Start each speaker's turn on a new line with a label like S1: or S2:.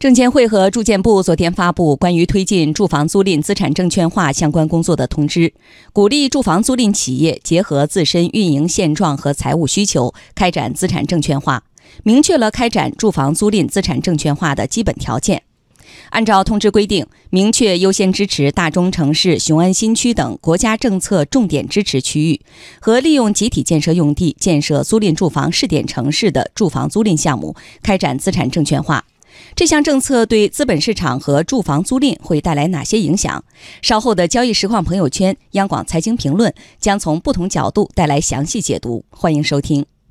S1: 证监会和住建部昨天发布关于推进住房租赁资产证券化相关工作的通知，鼓励住房租赁企业结合自身运营现状和财务需求，开展资产证券化，明确了开展住房租赁资产证券化的基本条件。按照通知规定，明确优先支持大中城市、雄安新区等国家政策重点支持区域和利用集体建设用地建设租赁住房试点城市的住房租赁项目，开展资产证券化。这项政策对资本市场和住房租赁会带来哪些影响？稍后的交易实况朋友圈、央广财经评论将从不同角度带来详细解读，欢迎收听。